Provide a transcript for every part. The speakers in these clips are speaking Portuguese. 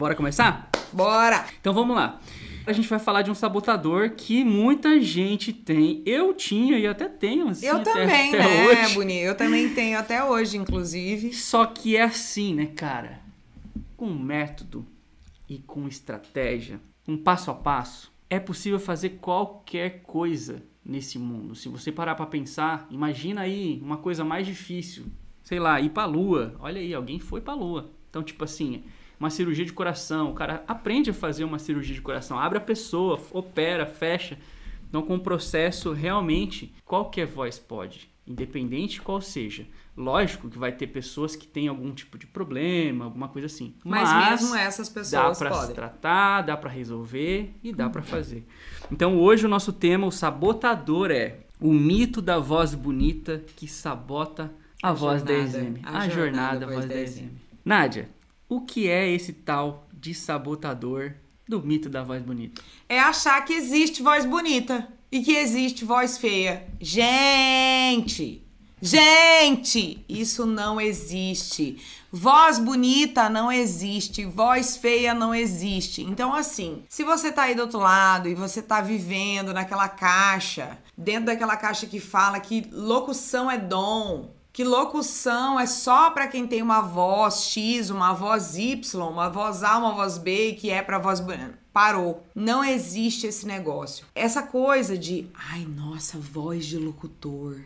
Bora começar? Bora! Então vamos lá. A gente vai falar de um sabotador que muita gente tem. Eu tinha e até tenho, assim, Eu até, também, até né, hoje. Boni? Eu também tenho até hoje, inclusive. Só que é assim, né, cara? Com método e com estratégia, um passo a passo, é possível fazer qualquer coisa nesse mundo. Se você parar pra pensar, imagina aí uma coisa mais difícil. Sei lá, ir pra lua. Olha aí, alguém foi pra lua. Então, tipo assim, uma cirurgia de coração. O cara aprende a fazer uma cirurgia de coração, abre a pessoa, opera, fecha. Então, com o processo, realmente, qualquer voz pode, independente qual seja. Lógico que vai ter pessoas que têm algum tipo de problema, alguma coisa assim. Mas, mesmo essas dá pessoas pra se podem. tratar, dá pra resolver e dá pra fazer. Então, hoje o nosso tema, o sabotador é o mito da voz bonita que sabota a, A voz da jornada, exame. a A, jornada jornada, da voz da da exame. Nádia, o que é esse tal de sabotador do mito da voz bonita? É achar que existe voz bonita e que existe voz feia. Gente! Gente! Isso não existe. Voz bonita não existe, voz feia não existe. Então, assim, se você tá aí do outro lado e você tá vivendo naquela caixa, dentro daquela caixa que fala que locução é dom, que locução é só pra quem tem uma voz X, uma voz Y, uma voz A, uma voz B, que é pra voz. Parou. Não existe esse negócio. Essa coisa de, ai, nossa, voz de locutor.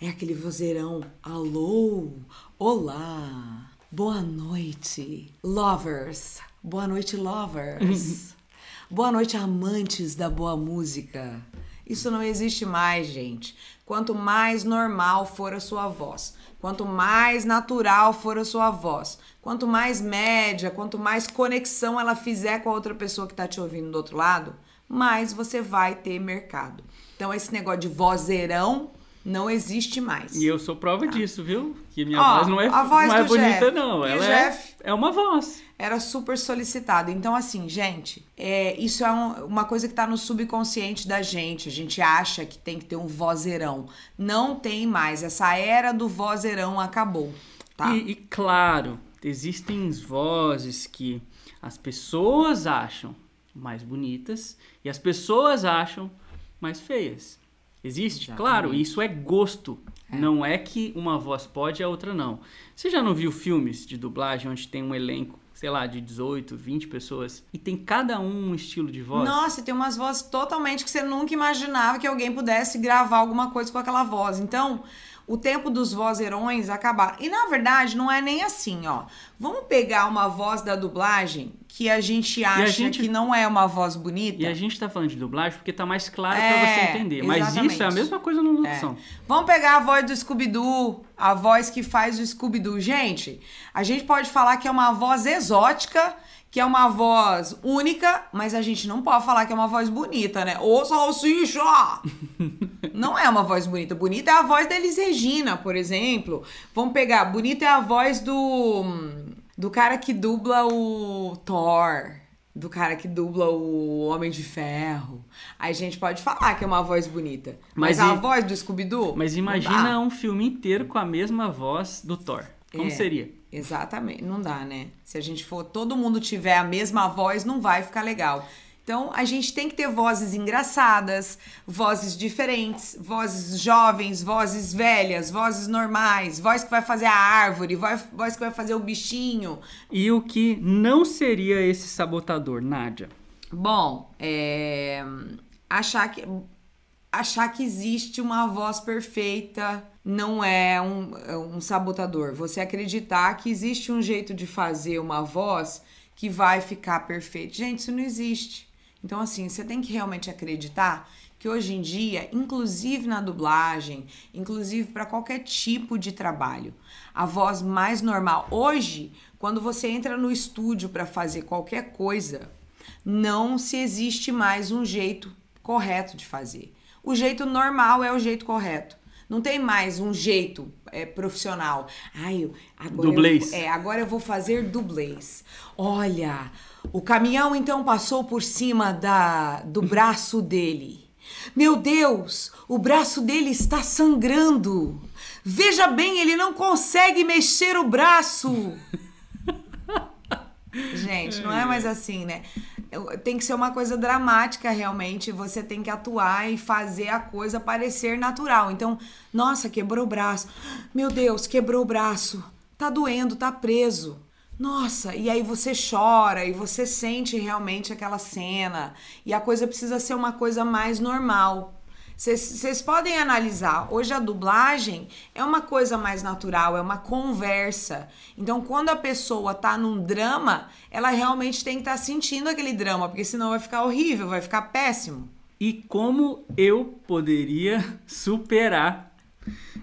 É aquele vozeirão. Alô, olá, boa noite, lovers. Boa noite, lovers. boa noite, amantes da boa música. Isso não existe mais, gente. Quanto mais normal for a sua voz, quanto mais natural for a sua voz, quanto mais média, quanto mais conexão ela fizer com a outra pessoa que tá te ouvindo do outro lado, mais você vai ter mercado. Então esse negócio de vozeirão não existe mais. E eu sou prova disso, viu? Que minha Ó, voz não é, a voz não é bonita, Jeff. não. Ela é, Jeff? é uma voz. Era super solicitado. Então, assim, gente, é, isso é um- uma coisa que tá no subconsciente da gente. A gente acha que tem que ter um vozeirão. Não tem mais. Essa era do vozeirão acabou, tá? E, e claro, existem vozes que as pessoas acham mais bonitas e as pessoas acham mais feias. Existe? Exatamente. Claro, isso é gosto. Não é que uma voz pode e a outra não. Você já não viu filmes de dublagem onde tem um elenco, sei lá, de 18, 20 pessoas e tem cada um um estilo de voz? Nossa, tem umas vozes totalmente que você nunca imaginava que alguém pudesse gravar alguma coisa com aquela voz. Então, o tempo dos vozeirões acabaram. E na verdade, não é nem assim, ó. Vamos pegar uma voz da dublagem que a gente acha gente- que não é uma voz bonita. E a gente tá falando de dublagem porque tá mais claro É, pra você entender. Mas isso é a exatamente. mesma coisa na locução. Vamos pegar a voz do Scooby-Doo, a voz que faz o Scooby-Doo. Gente, a gente pode falar que é uma voz exótica, que é uma voz única, mas a gente não pode falar que é uma voz bonita, né? Ô, salsicha! não é uma voz bonita. Bonita é a voz da Elis Regina, por exemplo. Vamos pegar, bonita é a voz do do cara que dubla o Thor do cara que dubla o Homem de Ferro. Aí a gente pode falar que é uma voz bonita. Mas, Mas a e- voz do Scooby-Doo? Mas imagina um filme inteiro com a mesma voz do Thor. Como É. seria? Exatamente, não dá, né? Se a gente for, todo mundo tiver a mesma voz, não vai ficar legal. Então, a gente tem que ter vozes engraçadas, vozes diferentes, vozes jovens, vozes velhas, vozes normais, voz que vai fazer a árvore, voz, voz que vai fazer o bichinho. E o que não seria esse sabotador, Nádia? Bom, é, achar que achar que existe uma voz perfeita não é um, é um sabotador. Você acreditar que existe um jeito de fazer uma voz que vai ficar perfeita. Gente, isso não existe. Então, assim, você tem que realmente acreditar que hoje em dia, inclusive na dublagem, inclusive para qualquer tipo de trabalho, a voz mais normal. Hoje, quando você entra no estúdio para fazer qualquer coisa, não se existe mais um jeito correto de fazer. O jeito normal é o jeito correto. Não tem mais um jeito é, profissional. Ai, eu, agora Dublês. Eu, é, agora eu vou fazer dublês. Olha, o caminhão então passou por cima da, do braço dele. Meu Deus, o braço dele está sangrando. Veja bem, ele não consegue mexer o braço. Gente, não é mais assim, né? Tem que ser uma coisa dramática, realmente. Você tem que atuar e fazer a coisa parecer natural. Então, nossa, quebrou o braço. Meu Deus, quebrou o braço. Tá doendo, tá preso. Nossa, e aí você chora e você sente realmente aquela cena. E a coisa precisa ser uma coisa mais normal. Vocês podem analisar, hoje a dublagem é uma coisa mais natural, é uma conversa. Então, quando a pessoa tá num drama, ela realmente tem que estar sentindo aquele drama, porque senão vai ficar horrível, vai ficar péssimo. E como eu poderia superar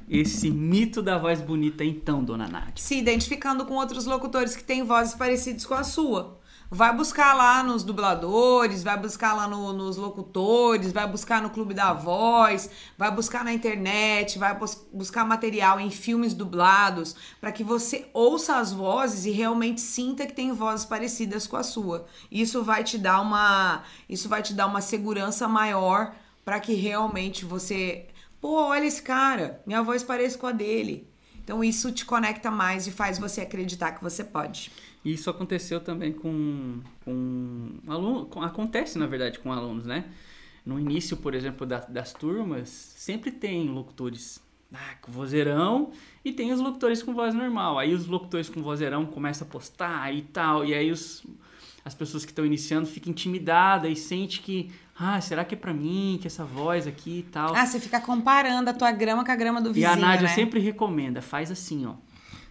esse mito da voz bonita então, dona Nádia? Se identificando com outros locutores que têm vozes parecidas com a sua. Vai buscar lá nos dubladores, vai buscar lá no- nos locutores, vai buscar no Clube da Voz, vai buscar na internet, vai bus- buscar material em filmes dublados, para que você ouça as vozes e realmente sinta que tem vozes parecidas com a sua. Isso vai te dar uma, isso vai te dar uma segurança maior para que realmente você, pô, olha esse cara, minha voz parece com a dele. Então isso te conecta mais e faz você acreditar que você pode. E Isso aconteceu também com, com alunos, acontece na verdade com alunos, né? No início, por exemplo, da- das turmas, sempre tem locutores ah, com vozeirão e tem os locutores com voz normal. Aí os locutores com vozeirão começam a postar e tal, e aí os, as pessoas que estão iniciando ficam intimidadas e sente que, ah, será que é pra mim, que essa voz aqui e tal. Ah, você fica comparando a tua grama com a grama do E vizinho, a Nádia né? sempre recomenda, faz assim, ó.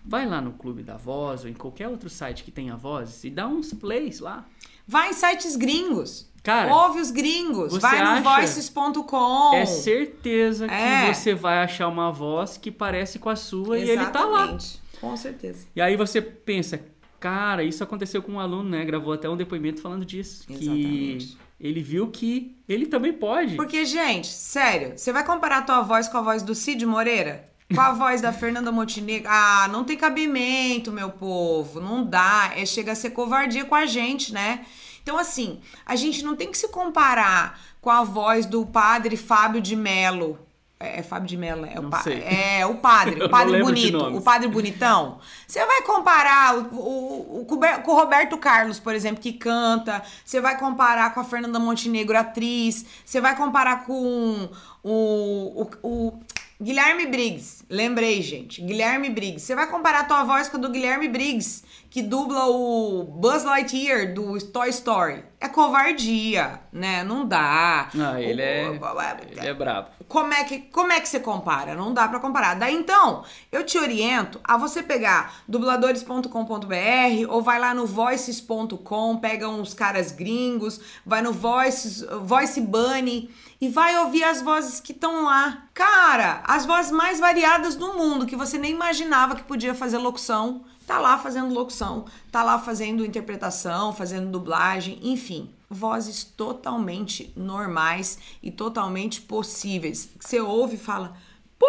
Vai lá no Clube da Voz ou em qualquer outro site que tenha vozes e dá uns plays lá. Vai em sites gringos. Cara, Ouve os gringos. Vai no voices.com. É certeza É. que você vai achar uma voz que parece com a sua e ele tá lá. Exatamente. Com certeza. E aí você pensa, cara, isso aconteceu com um aluno, né? Gravou até um depoimento falando disso. Exatamente. Que ele viu que ele também pode. Porque, gente, sério, você vai comparar a tua voz com a voz do Cid Moreira? Com a voz da Fernanda Montenegro? Ah, não tem cabimento, meu povo. Não dá. É, chega a ser covardia com a gente, né? Então, assim, a gente não tem que se comparar com a voz do padre Fábio de Melo. É, é Fábio de Melo, né? É o, pa- sei. é o padre, o padre bonito, o padre bonitão. Você vai comparar o, o- com o Roberto Carlos, por exemplo, que canta. Você vai comparar com a Fernanda Montenegro, atriz. Você vai comparar com o, o Guilherme Briggs. Lembrei, gente. Guilherme Briggs. Você vai comparar a tua voz com a do Guilherme Briggs, que dubla o Buzz Lightyear do Toy Story. É covardia, né? Não dá. Ah, ele O- é, o- ele é brabo. como é que como é que você compara? Não dá pra comparar. Daí então, eu te oriento a você pegar dubladores.com.br ou vai lá no voices.com, pega uns caras gringos, vai no Voices, Voice Bunny e vai ouvir as vozes que estão lá. Cara, as vozes mais variadas do mundo que você nem imaginava que podia fazer locução, tá lá fazendo locução, tá lá fazendo interpretação, fazendo dublagem, enfim vozes totalmente normais e totalmente possíveis. Você ouve e fala: pô,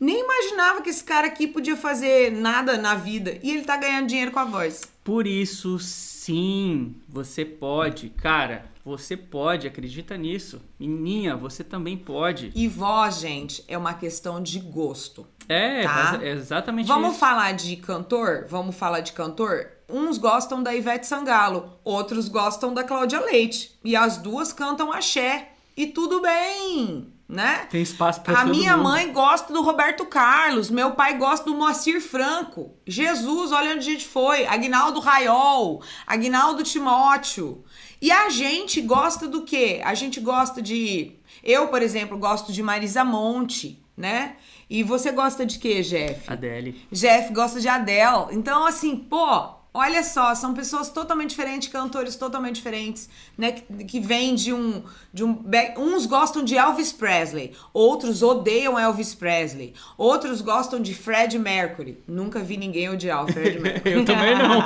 nem imaginava que esse cara aqui podia fazer nada na vida e ele tá ganhando dinheiro com a voz. Por isso, sim, você pode. Cara, você pode, acredita nisso. Menina, você também pode. E voz, gente, é uma questão de gosto. É, Tá. é exatamente Vamos isso. falar de cantor? Vamos falar de cantor? Uns gostam da Ivete Sangalo, outros gostam da Cláudia Leite. E as duas cantam axé. E tudo bem, né? Tem espaço pra A minha mundo. mãe gosta do Roberto Carlos, meu pai gosta do Moacir Franco. Jesus, olha onde a gente foi. Agnaldo Raiol, Agnaldo Timóteo. E a gente gosta do quê? A gente gosta de. Eu, por exemplo, gosto de Marisa Monte, né? E você gosta de quê, Jeff? Adele. Jeff gosta de Adele. Então, assim, pô, olha só, são pessoas totalmente diferentes, cantores totalmente diferentes, né? Que, que vêm de um. De um uns gostam de Elvis Presley, outros odeiam Elvis Presley, outros gostam de Fred Mercury. Nunca vi ninguém odiar o Fred Mercury. Eu também não.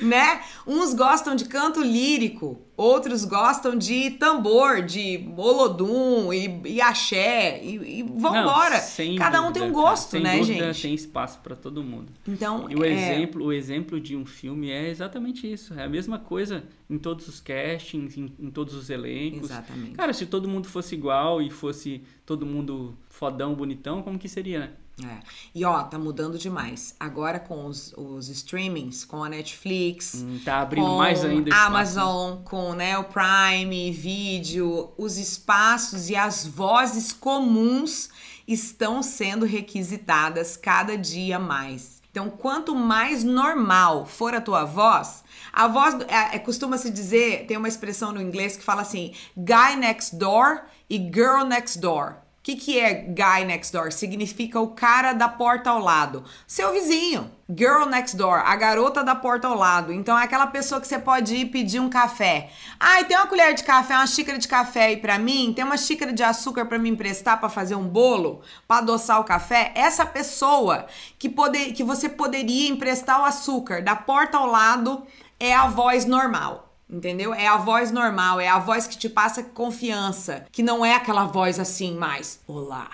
né? Uns gostam de canto lírico, outros gostam de tambor, de olodum e, e axé e, e vambora. Não, Cada um tem um dúvida, cara. gosto, Sem né, dúvida, gente? Tem espaço pra todo mundo. Então, E o é, exemplo, o exemplo de um filme é exatamente isso. É a mesma coisa em todos os castings, em, em todos os elencos. Exatamente. Cara, se todo mundo fosse igual e fosse todo mundo fodão, bonitão, como que seria, né? É. E ó, tá mudando demais. Agora com os, os streamings, com a Netflix. Hum, tá abrindo com mais ainda espaço. Amazon, com né, o Prime, vídeo, os espaços e as vozes comuns estão sendo requisitadas cada dia mais. Então, quanto mais normal for a tua voz, a voz é, é, costuma se dizer, tem uma expressão no inglês que fala assim, guy next door e girl next door. Que, que é guy next door? Significa o cara da porta ao lado. Seu vizinho. Girl next door, a garota da porta ao lado. Então é aquela pessoa que você pode ir pedir um café. Ai, tem uma colher de café, uma xícara de café aí pra mim? Tem uma xícara de açúcar para me emprestar para fazer um bolo? Para adoçar o café? Essa pessoa que, poder, que você poderia emprestar o açúcar da porta ao lado é a voz normal. Entendeu? É a voz normal, é a voz que te passa confiança, que não é aquela voz assim mais, olá,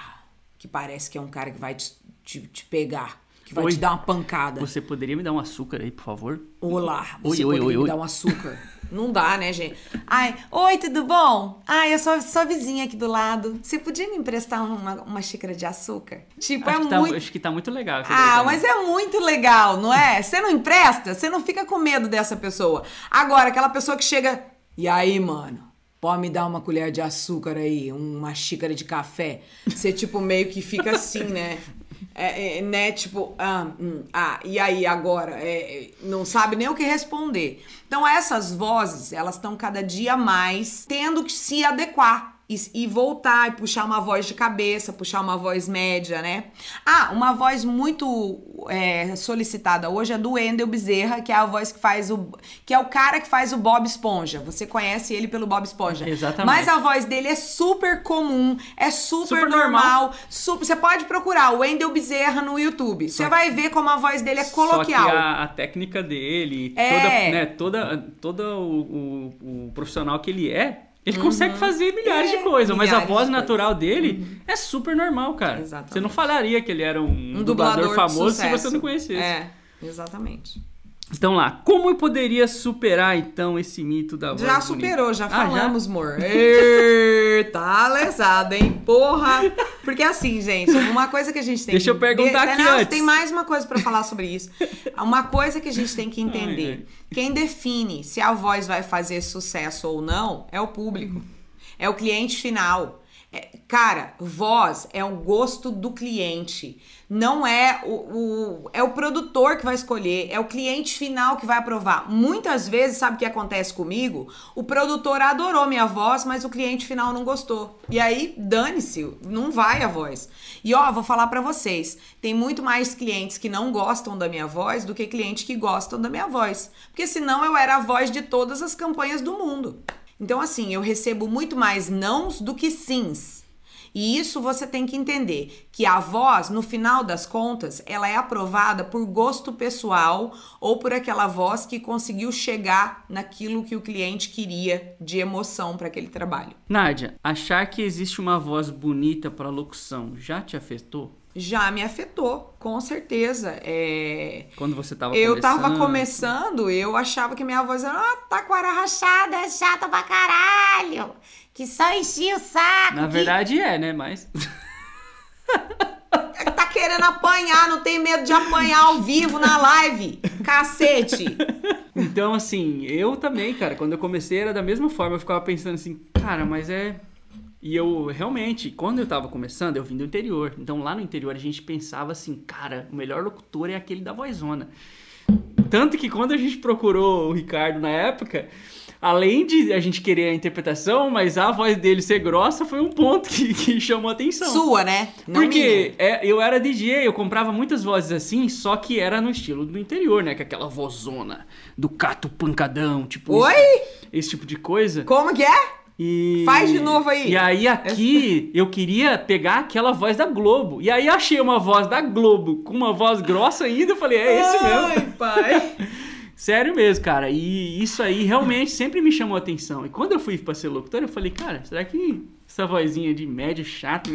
que parece que é um cara que vai te, te, te pegar, que vai Oi. te dar uma pancada. Você poderia me dar um açúcar aí, por favor? Olá, você oi, poderia oi, me oi. dar um açúcar? Não dá, né, gente? Ai, oi, tudo bom? Ai, eu sou sua vizinha aqui do lado. Você podia me emprestar uma, uma xícara de açúcar? Tipo, Acho, é tá, muito. acho que tá muito legal. Ah, mas é muito legal, não é? Você não empresta, você não fica com medo dessa pessoa. Agora, aquela pessoa que chega. E aí, mano? Pode me dar uma colher de açúcar aí, uma xícara de café. Você, tipo, meio que fica assim, né? É, é, né, tipo, ah, hum, ah, e aí agora? É, é, não sabe nem o que responder. Então, essas vozes, elas estão cada dia mais tendo que se adequar e, e voltar e puxar uma voz de cabeça, puxar uma voz média, né? Ah, uma voz muito é, solicitada hoje é do Wendel Bezerra, que é a voz que faz o. que é o cara que faz o Bob Esponja. Você conhece ele pelo Bob Esponja. Exatamente. Mas a voz dele é super comum, é super, Super normal. normal. Super, você pode procurar o Wendel Bezerra no YouTube. Você vai ver como a voz dele é coloquial. Só que a, a técnica dele, É. toda, né, toda, todo o, o- o profissional que ele é, ele consegue fazer milhares É, de coisas, mas a voz de natural dele é super normal, cara. Exatamente. Você não falaria que ele era um, um dublador, dublador famoso se você não conhecesse. É, exatamente. Então lá, como eu poderia superar então esse mito da voz Já bonita? superou, já Ah, falamos, amor. Tá lesado, hein? Porra! Porque assim, gente, uma coisa que a gente tem Deixa eu perguntar aqui Não, antes. Tem mais uma coisa pra falar sobre isso. Uma coisa que a gente tem que entender. Quem define se a voz vai fazer sucesso ou não é o público. É o cliente final. É, cara, voz é o gosto do cliente. Não é o, o- é o produtor que vai escolher, é o cliente final que vai aprovar. Muitas vezes, sabe o que acontece comigo? O produtor adorou minha voz, mas o cliente final não gostou. E aí, dane-se, não vai a voz. E ó, vou falar pra vocês, tem muito mais clientes que não gostam da minha voz do que clientes que gostam da minha voz. Porque senão eu era a voz de todas as campanhas do mundo. Então, assim, eu recebo muito mais nãos do que sims. E isso você tem que entender, que a voz, no final das contas, ela é aprovada por gosto pessoal ou por aquela voz que conseguiu chegar naquilo que o cliente queria de emoção para aquele trabalho. Nádia, achar que existe uma voz bonita para locução já te afetou? Já me afetou, com certeza. É... Quando você tava Eu começando? tava começando, eu achava que minha voz era ah, taquara rachada, é chata pra caralho, que só enchia o saco. Na que verdade é, né? Mas... Tá querendo apanhar, não tem medo de apanhar ao vivo na live. Cacete. Então, assim, eu também, cara, quando eu comecei era da mesma forma, eu ficava pensando assim, cara, mas é. E eu realmente, quando eu tava começando, eu vim do interior. Então lá no interior a gente pensava assim, cara, o melhor locutor é aquele da vozona. Tanto que quando a gente procurou o Ricardo na época, além de a gente querer a interpretação, mas a voz dele ser grossa foi um ponto que, que chamou a atenção. Sua, né? Não Porque é, eu era DJ, eu comprava muitas vozes assim, só que era no estilo do interior, né? Com aquela vozona do cato pancadão, tipo. Oi? Esse, esse tipo de coisa. Como que é? E... Faz de novo aí. E aí aqui eu queria pegar aquela voz da Globo. E aí achei uma voz da Globo com uma voz grossa ainda. Eu falei, é esse mesmo. Ai, pai. Sério mesmo, cara. E isso aí realmente sempre me chamou a atenção. E quando eu fui pra ser locutor, eu falei, cara, será que essa vozinha de médio chato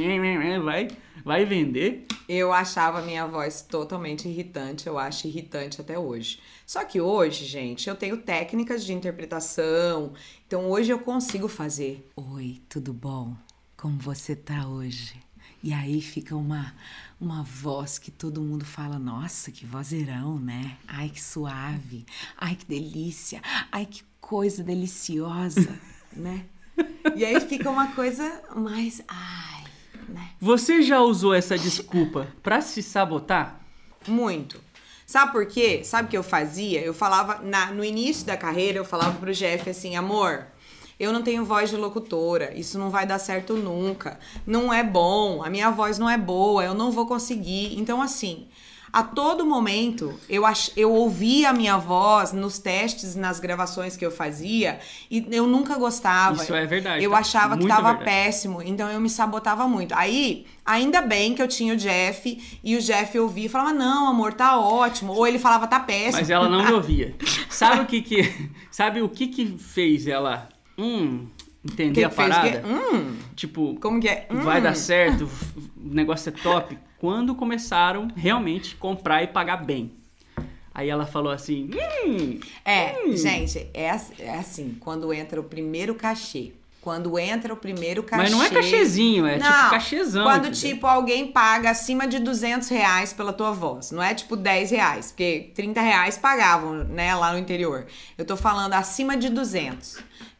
vai, vai vender? Eu achava minha voz totalmente irritante, eu acho irritante até hoje. Só que hoje, gente, eu tenho técnicas de interpretação, então hoje eu consigo fazer. Oi, tudo bom? Como você tá hoje? E aí fica uma, uma voz que todo mundo fala: Nossa, que vozeirão, né? Ai, que suave. Ai, que delícia. Ai, que coisa deliciosa, né? E aí fica uma coisa mais. Ai, né? Você já usou essa desculpa pra se sabotar? Muito. Sabe por quê? Sabe o que eu fazia? Eu falava, na, no início da carreira, eu falava pro Jeff assim, amor, eu não tenho voz de locutora, isso não vai dar certo nunca. Não é bom, a minha voz não é boa, eu não vou conseguir. Então, assim, a todo momento eu, ach... eu ouvia a minha voz nos testes, nas gravações que eu fazia, e eu nunca gostava. Isso é verdade. Eu tá? achava que Muito tava verdade. péssimo, então eu me sabotava muito. Aí, ainda bem que eu tinha o Jeff, e o Jeff ouvia e falava: Não, amor, tá ótimo. Ou ele falava: Tá péssimo. Mas ela não me ouvia. Sabe o que que. Sabe o que que fez ela. Hum. Entender Que a que parada? quê? Hum, Tipo, como que é? vai Hum. dar certo, o negócio é top. Quando começaram realmente comprar e pagar bem. Aí ela falou assim: Hum, É, gente, é, é assim, quando entra o primeiro cachê. Quando entra o primeiro cachê. mas não é cachezinho, é tipo Não, cachezão. Quando, entendeu? tipo, alguém paga acima de 200 reais pela tua voz. Não é, tipo, 10 reais. Porque 30 reais pagavam, né, lá no interior. Eu tô falando acima de 200.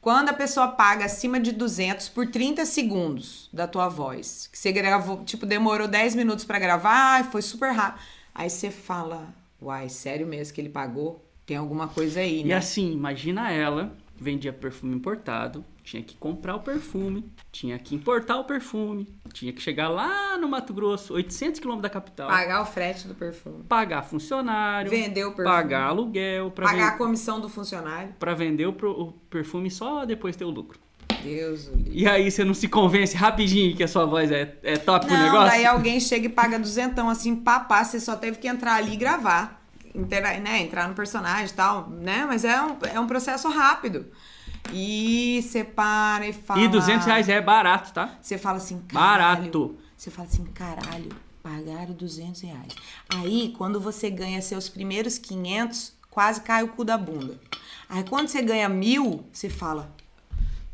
Quando a pessoa paga acima de 200 por 30 segundos da tua voz. Que você gravou, tipo, demorou 10 minutos pra gravar, foi super rápido. Aí você fala, uai, sério mesmo que ele pagou? Tem alguma coisa aí, E né? assim, imagina ela, vendia perfume importado, tinha que comprar o perfume, tinha que importar o perfume, tinha que chegar lá no Mato Grosso, 800 quilômetros da capital, Pagar o frete do perfume. pagar funcionário, Vender o perfume. pagar aluguel, Pagar a comissão do funcionário. pra vender o, pro- o perfume só depois ter o lucro. Deus. E aí você não se convence rapidinho que a sua voz é, é top pro Não, negócio? daí alguém chega e paga duzentão assim, papá, você só teve que entrar ali e gravar. Intera né, entrar no personagem e tal, né? Mas é um, é um processo rápido. E você para e fala... E 200 reais é barato, tá? Você fala assim, caralho. Barato. Você fala assim, caralho, pagaram 200 reais. Aí, quando você ganha seus primeiros 500, quase cai o cu da bunda. Aí, quando você ganha mil, você fala,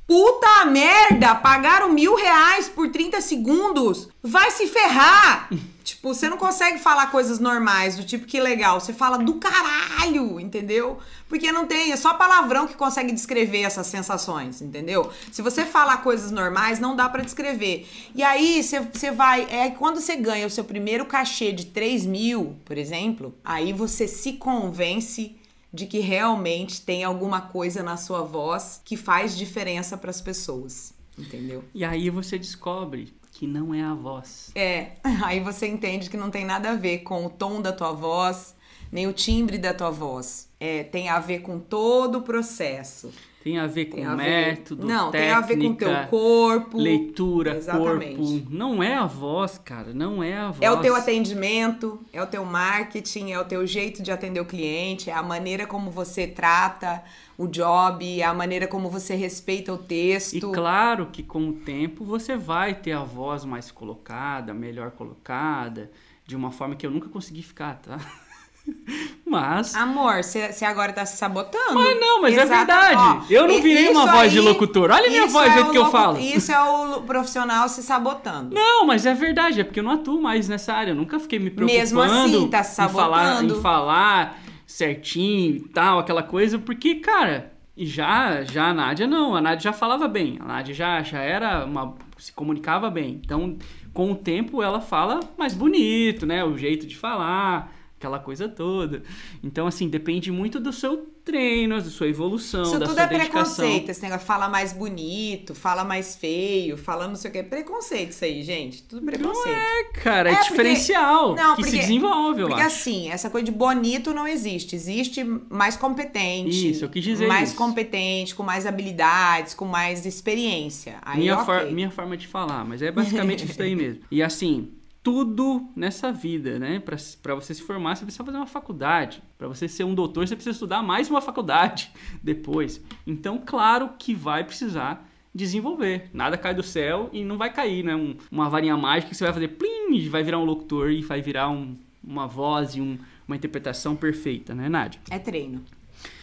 puta merda, pagaram mil reais por 30 segundos. Vai se ferrar. tipo, você não consegue falar coisas normais, do tipo, que legal. Você fala do caralho, entendeu? Porque não tem, é só palavrão que consegue descrever essas sensações, entendeu? Se você falar coisas normais, não dá pra descrever. E aí, você, vai. É quando você ganha o seu primeiro cachê de 3 mil, por exemplo, aí você se convence de que realmente tem alguma coisa na sua voz que faz diferença pras pessoas, entendeu? E aí você descobre que não é a voz. É, aí você entende que não tem nada a ver com o tom da tua voz, nem o timbre da tua voz. É, tem a ver com todo o processo. Tem a ver com a ver- método, Não, técnica, tem a ver com o teu corpo. leitura, Exatamente. corpo. Não é a voz, cara, não é a voz. É o teu atendimento, é o teu marketing, é o teu jeito de atender o cliente, é a maneira como você trata o job, é a maneira como você respeita o texto. E claro que com o tempo você vai ter a voz mais colocada, melhor colocada, de uma forma que eu nunca consegui ficar, tá? Mas. Amor, você agora tá se sabotando. Mas não, mas é Exata- verdade. Ó, Eu não virei uma voz de aí- locutor. Olha a minha voz, é jeito que eu falo. Isso é o profissional se sabotando. Não, mas é verdade, é porque eu não atuo mais nessa área. Eu nunca fiquei me preocupando Mesmo assim, tá se em, falar, sabotando. em falar certinho e tal, aquela coisa, porque, cara, e já, já a Nádia não, a Nádia já falava bem, a Nádia já, já era uma. se comunicava bem. Então, com o tempo, ela fala mais bonito, né? O jeito de falar. Aquela coisa toda. Então, assim, depende muito do seu treino, da sua evolução, Isso da tudo sua é dedicação. preconceito, esse negócio fala mais bonito, fala mais feio, fala não sei o que. Preconceito isso aí, gente. Tudo preconceito. É, cara, é, É, porque- diferencial Não, que se porque- desenvolve, eu Porque acho. assim, essa coisa de bonito não existe. Existe mais competente. Isso, eu quis dizer Mais isso. competente, com mais habilidades, com mais experiência. Aí, minha, ok. for- minha forma de falar, mas é basicamente isso daí mesmo. E assim, tudo nessa vida, né? Pra você se formar, você precisa fazer uma faculdade. Pra você ser um doutor, você precisa estudar mais uma faculdade depois. Então, claro que vai precisar desenvolver. Nada cai do céu e não vai cair, né? Um- uma varinha mágica que você vai fazer plim, vai virar um locutor e vai virar um- uma voz e um- uma interpretação perfeita, né, Nádia? É treino.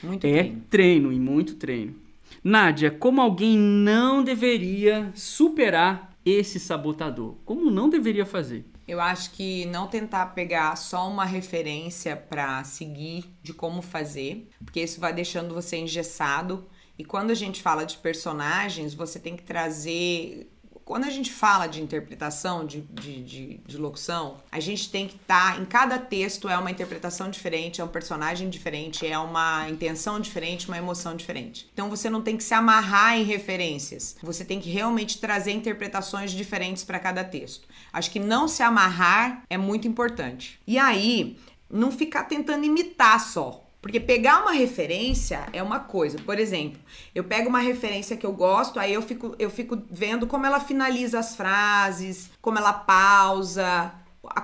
Muito É treino. treino e muito treino. Nádia, como alguém não deveria superar esse sabotador? Como não deveria fazer? Eu acho que não tentar pegar só uma referência para seguir de como fazer, porque isso vai deixando você engessado. E quando a gente fala de personagens, você tem que trazer quando a gente fala de interpretação, de, de, de, de locução, a gente tem que estar. Tá, em cada texto é uma interpretação diferente, é um personagem diferente, é uma intenção diferente, uma emoção diferente. Então você não tem que se amarrar em referências. Você tem que realmente trazer interpretações diferentes para cada texto. Acho que não se amarrar é muito importante. E aí, não ficar tentando imitar só. Porque pegar uma referência é uma coisa. Por exemplo, eu pego uma referência que eu gosto, aí eu fico, eu fico vendo como ela finaliza as frases, como ela pausa,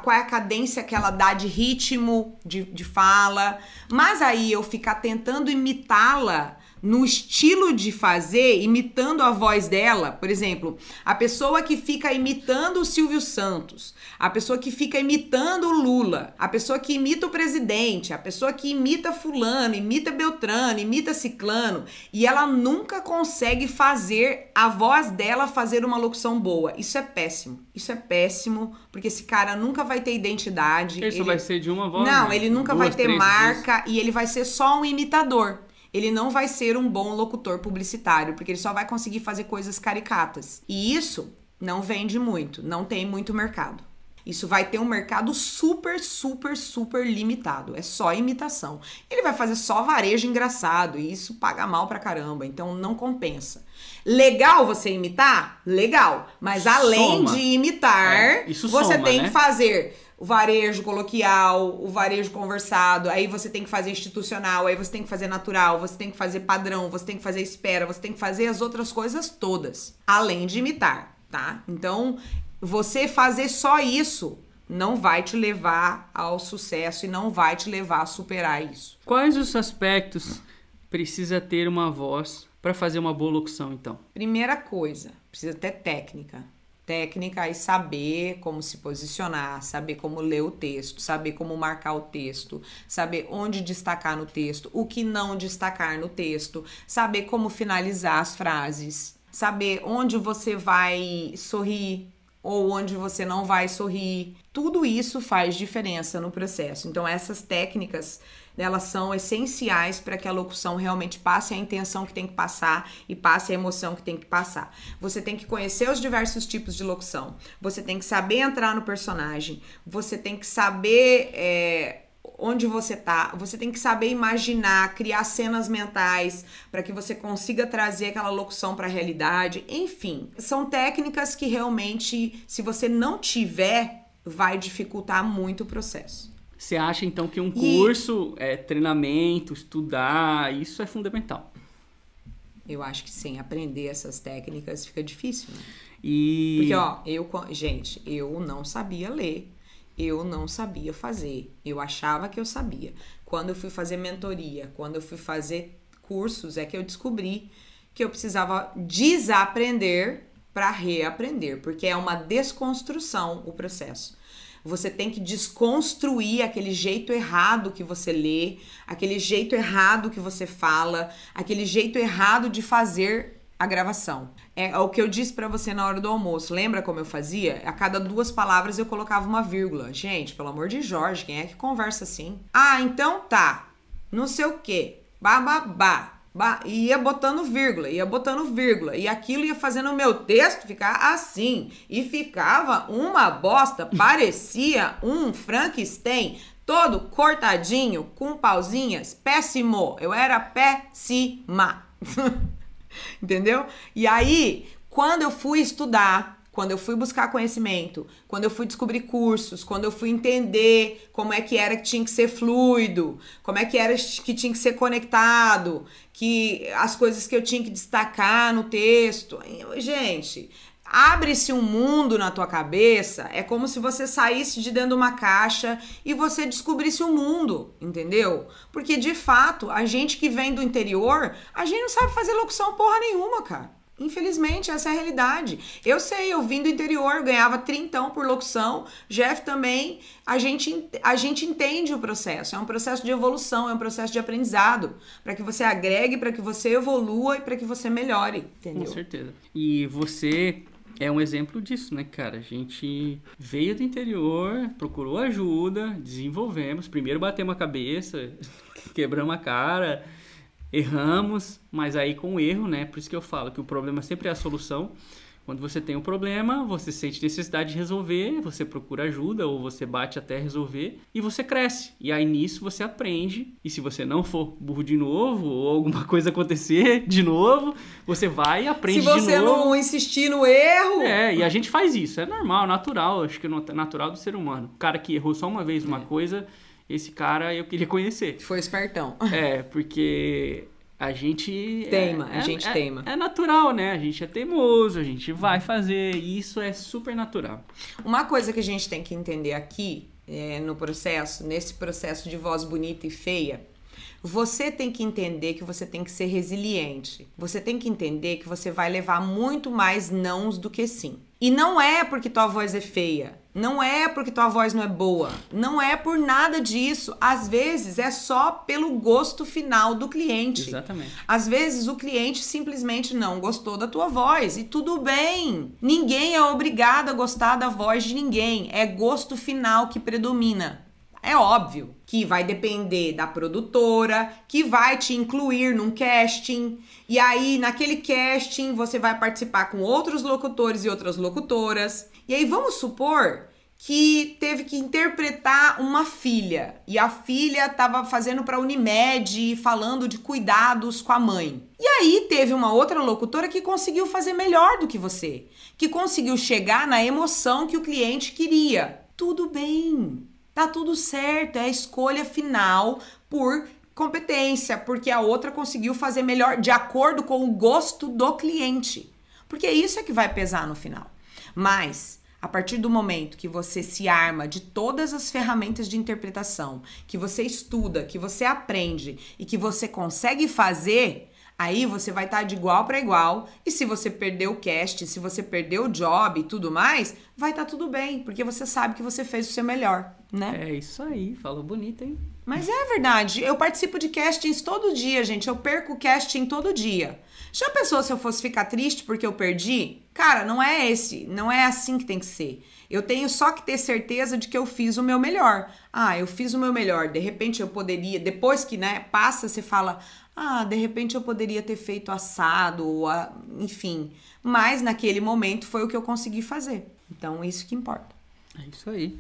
qual é a cadência que ela dá de ritmo de, de fala. Mas aí eu ficar tentando imitá-la no estilo de fazer, imitando a voz dela. Por exemplo, a pessoa que fica imitando o Silvio Santos, a pessoa que fica imitando o Lula, a pessoa que imita o presidente, a pessoa que imita fulano, imita Beltrano, imita Ciclano, e ela nunca consegue fazer a voz dela fazer uma locução boa. Isso é péssimo. Isso é péssimo, porque esse cara nunca vai ter identidade. Isso ele... vai ser de uma voz? Não, né? ele nunca Duas, vai ter marca vezes. e ele vai ser só um imitador ele não vai ser um bom locutor publicitário, porque ele só vai conseguir fazer coisas caricatas. E isso não vende muito, não tem muito mercado. Isso vai ter um mercado super, super, super limitado. É só imitação. Ele vai fazer só varejo engraçado e isso paga mal pra caramba, então não compensa. Legal você imitar? Legal. Mas além soma. de imitar, é, você soma, tem né? que fazer o varejo coloquial, o varejo conversado, aí você tem que fazer institucional, aí você tem que fazer natural, você tem que fazer padrão, você tem que fazer espera, você tem que fazer as outras coisas todas, além de imitar, tá? Então, você fazer só isso não vai te levar ao sucesso e não vai te levar a superar isso. Quais os aspectos precisa ter uma voz para fazer uma boa locução, então? Primeira coisa, precisa ter técnica técnica e saber como se posicionar, saber como ler o texto, saber como marcar o texto, saber onde destacar no texto, o que não destacar no texto, saber como finalizar as frases, saber onde você vai sorrir ou onde você não vai sorrir. Tudo isso faz diferença no processo. Então essas técnicas elas são essenciais para que a locução realmente passe a intenção que tem que passar e passe a emoção que tem que passar. Você tem que conhecer os diversos tipos de locução, você tem que saber entrar no personagem, você tem que saber. É, onde você tá, você tem que saber imaginar, criar cenas mentais para que você consiga trazer aquela locução para a realidade. Enfim, são técnicas que realmente, se você não tiver, vai dificultar muito o processo. Você acha então que um curso, e... é, treinamento, estudar, isso é fundamental? Eu acho que sem aprender essas técnicas fica difícil. Né? E... Porque, ó, eu, gente, eu não sabia ler, eu não sabia fazer, eu achava que eu sabia. Quando eu fui fazer mentoria, quando eu fui fazer cursos, é que eu descobri que eu precisava desaprender para reaprender, porque é uma desconstrução o processo. Você tem que desconstruir aquele jeito errado que você lê, aquele jeito errado que você fala, aquele jeito errado de fazer a gravação. É o que eu disse para você na hora do almoço. Lembra como eu fazia? A cada duas palavras eu colocava uma vírgula. Gente, pelo amor de Jorge, quem é que conversa assim? Ah, então tá. Não sei o quê. Bababá ia botando vírgula, ia botando vírgula, e aquilo ia fazendo o meu texto ficar assim, e ficava uma bosta, parecia um Frankenstein, todo cortadinho, com pauzinhas, péssimo, eu era péssima, entendeu? E aí, quando eu fui estudar quando eu fui buscar conhecimento, quando eu fui descobrir cursos, quando eu fui entender como é que era que tinha que ser fluido, como é que era que tinha que ser conectado, que as coisas que eu tinha que destacar no texto. Gente, abre-se um mundo na tua cabeça, é como se você saísse de dentro de uma caixa e você descobrisse o um mundo, entendeu? Porque de fato, a gente que vem do interior, a gente não sabe fazer locução porra nenhuma, cara. Infelizmente, essa é a realidade. Eu sei, eu vim do interior, ganhava trintão por locução. Jeff também. A gente, a gente entende o processo. É um processo de evolução, é um processo de aprendizado. para que você agregue, para que você evolua e para que você melhore. Entendeu? Com certeza. E você é um exemplo disso, né, cara? A gente veio do interior, procurou ajuda, desenvolvemos. Primeiro batemos a cabeça, quebramos a cara, erramos, mas aí com o erro, né? Por isso que eu falo que o problema sempre é a solução. Quando você tem um problema, você sente necessidade de resolver, você procura ajuda ou você bate até resolver e você cresce. E aí nisso você aprende. E se você não for burro de novo ou alguma coisa acontecer de novo, você vai e aprende de novo. Se você não insistir no erro. É, e a gente faz isso. É normal, natural. Acho que é natural do ser humano. O cara que errou só uma vez uma é. coisa, esse cara eu queria conhecer. Foi espertão. É, porque a gente teima, é, a gente é, teima. É, natural, né? A gente é teimoso, a gente vai fazer, e isso é super natural. Uma coisa que a gente tem que entender aqui é, no processo, nesse processo de voz bonita e feia, você tem que entender que você tem que ser resiliente. Você tem que entender que você vai levar muito mais nãos do que sim. E não é porque tua voz é feia, não é porque tua voz não é boa, não é por nada disso. Às vezes é só pelo gosto final do cliente. Exatamente. Às vezes o cliente simplesmente não gostou da tua voz e tudo bem. Ninguém é obrigado a gostar da voz de ninguém, é gosto final que predomina. É óbvio que vai depender da produtora, que vai te incluir num casting. E aí, naquele casting, você vai participar com outros locutores e outras locutoras. E aí, vamos supor que teve que interpretar uma filha e a filha estava fazendo para Unimed falando de cuidados com a mãe. E aí teve uma outra locutora que conseguiu fazer melhor do que você, que conseguiu chegar na emoção que o cliente queria. Tudo bem. Tá tudo certo, é a escolha final por competência, porque a outra conseguiu fazer melhor de acordo com o gosto do cliente. Porque isso é que vai pesar no final. Mas a partir do momento que você se arma de todas as ferramentas de interpretação, que você estuda, que você aprende e que você consegue fazer, Aí você vai estar tá de igual para igual. E se você perdeu o cast, se você perdeu o job e tudo mais, vai estar tá tudo bem, porque você sabe que você fez o seu melhor, né? É isso aí, falou bonito, hein? Mas é verdade. Eu participo de castings todo dia, gente. Eu perco casting todo dia. Já pensou se eu fosse ficar triste porque eu perdi? Cara, não é esse, não é assim que tem que ser. Eu tenho só que ter certeza de que eu fiz o meu melhor. Ah, eu fiz o meu melhor. De repente eu poderia, depois que, né, passa, você fala: "Ah, de repente eu poderia ter feito assado", ou a, enfim. Mas naquele momento foi o que eu consegui fazer. Então, isso que importa. É isso aí.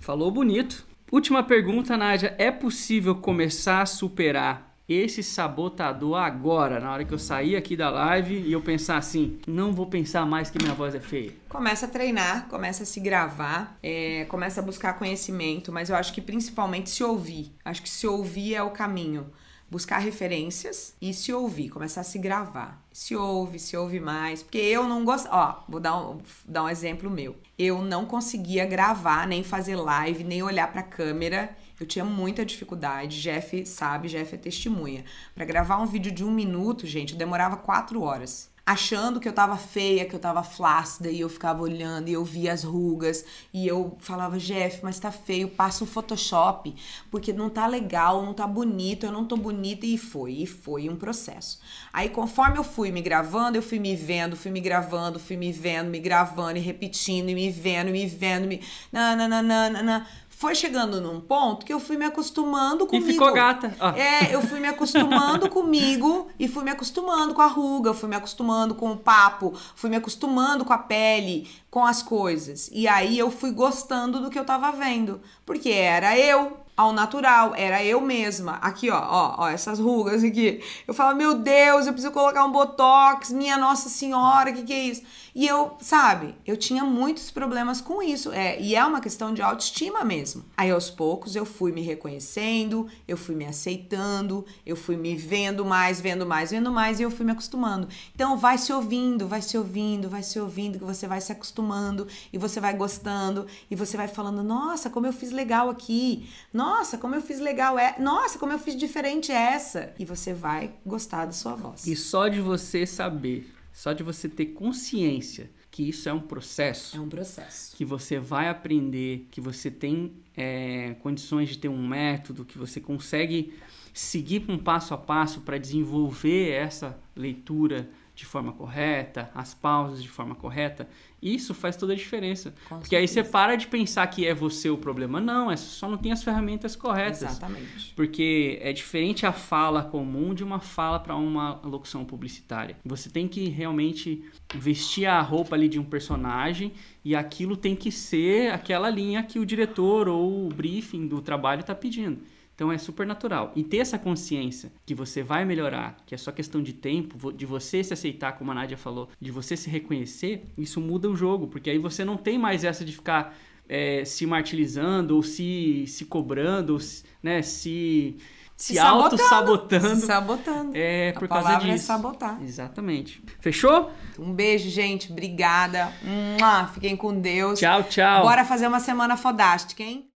Falou bonito. Última pergunta, Nádia. É possível começar a superar esse sabotador agora, na hora que eu sair aqui da live e eu pensar assim, não vou pensar mais que minha voz é feia? Começa a treinar, começa a se gravar, é, começa a buscar conhecimento, mas eu acho que principalmente se ouvir. Acho que se ouvir é o caminho. Buscar referências e se ouvir, começar a se gravar. Se ouve, se ouve mais. Porque eu não gosto. Ó, vou dar um, dar um exemplo meu. Eu não conseguia gravar, nem fazer live, nem olhar pra câmera eu tinha muita dificuldade. Jeff sabe, Jeff é testemunha. Para gravar um vídeo de um minuto, gente, demorava quatro horas achando que eu tava feia, que eu tava flácida, e eu ficava olhando e eu via as rugas, e eu falava, Jeff, mas tá feio, passa o Photoshop, porque não tá legal, não tá bonito, eu não tô bonita, e foi, e foi um processo. Aí, conforme eu fui me gravando, eu fui me vendo, fui me gravando, fui me vendo, me gravando, e repetindo, e me vendo, me vendo, me... Nananana, foi chegando num ponto que eu fui me acostumando comigo. E ficou gata. É, eu fui me acostumando comigo e fui me acostumando com a ruga, fui me acostumando com o papo, fui me acostumando com a pele, com as coisas. E aí eu fui gostando do que eu tava vendo, porque era eu, ao natural, era eu mesma. Aqui, ó, ó, ó, essas rugas aqui. Eu falo, meu Deus, eu preciso colocar um botox, minha Nossa Senhora, que que é isso? E eu, sabe, eu tinha muitos problemas com isso. É, e é uma questão de autoestima mesmo. Aí aos poucos eu fui me reconhecendo, eu fui me aceitando, eu fui me vendo mais, vendo mais, vendo mais e eu fui me acostumando. Então vai se ouvindo, vai se ouvindo, vai se ouvindo, que você vai se acostumando e você vai gostando e você vai falando: "Nossa, como eu fiz legal aqui. Nossa, como eu fiz legal é. Nossa, como eu fiz diferente essa". E você vai gostar da sua voz. E só de você saber só de você ter consciência que isso é um processo. É um processo. Que você vai aprender, que você tem é, condições de ter um método, que você consegue seguir um passo a passo para desenvolver essa leitura de forma correta, as pausas de forma correta, isso faz toda a diferença. Com Porque aí você certeza. para de pensar que é você o problema. Não, é só não tem as ferramentas corretas. Exatamente. Porque é diferente a fala comum de uma fala para uma locução publicitária. Você tem que realmente vestir a roupa ali de um personagem e aquilo tem que ser aquela linha que o diretor ou o briefing do trabalho está pedindo. Então é super natural. E ter essa consciência que você vai melhorar, que é só questão de tempo, de você se aceitar, como a Nádia falou, de você se reconhecer, isso muda o jogo, porque aí você não tem mais essa de ficar é, se martirizando ou se, se cobrando, ou se, né, se, se, Se auto-sabotando. Se sabotando. É A por causa palavra é disso. sabotar. Exatamente. Fechou? Um beijo, gente. Obrigada. Fiquem com Deus. Tchau, tchau. Bora fazer uma semana fodástica, hein?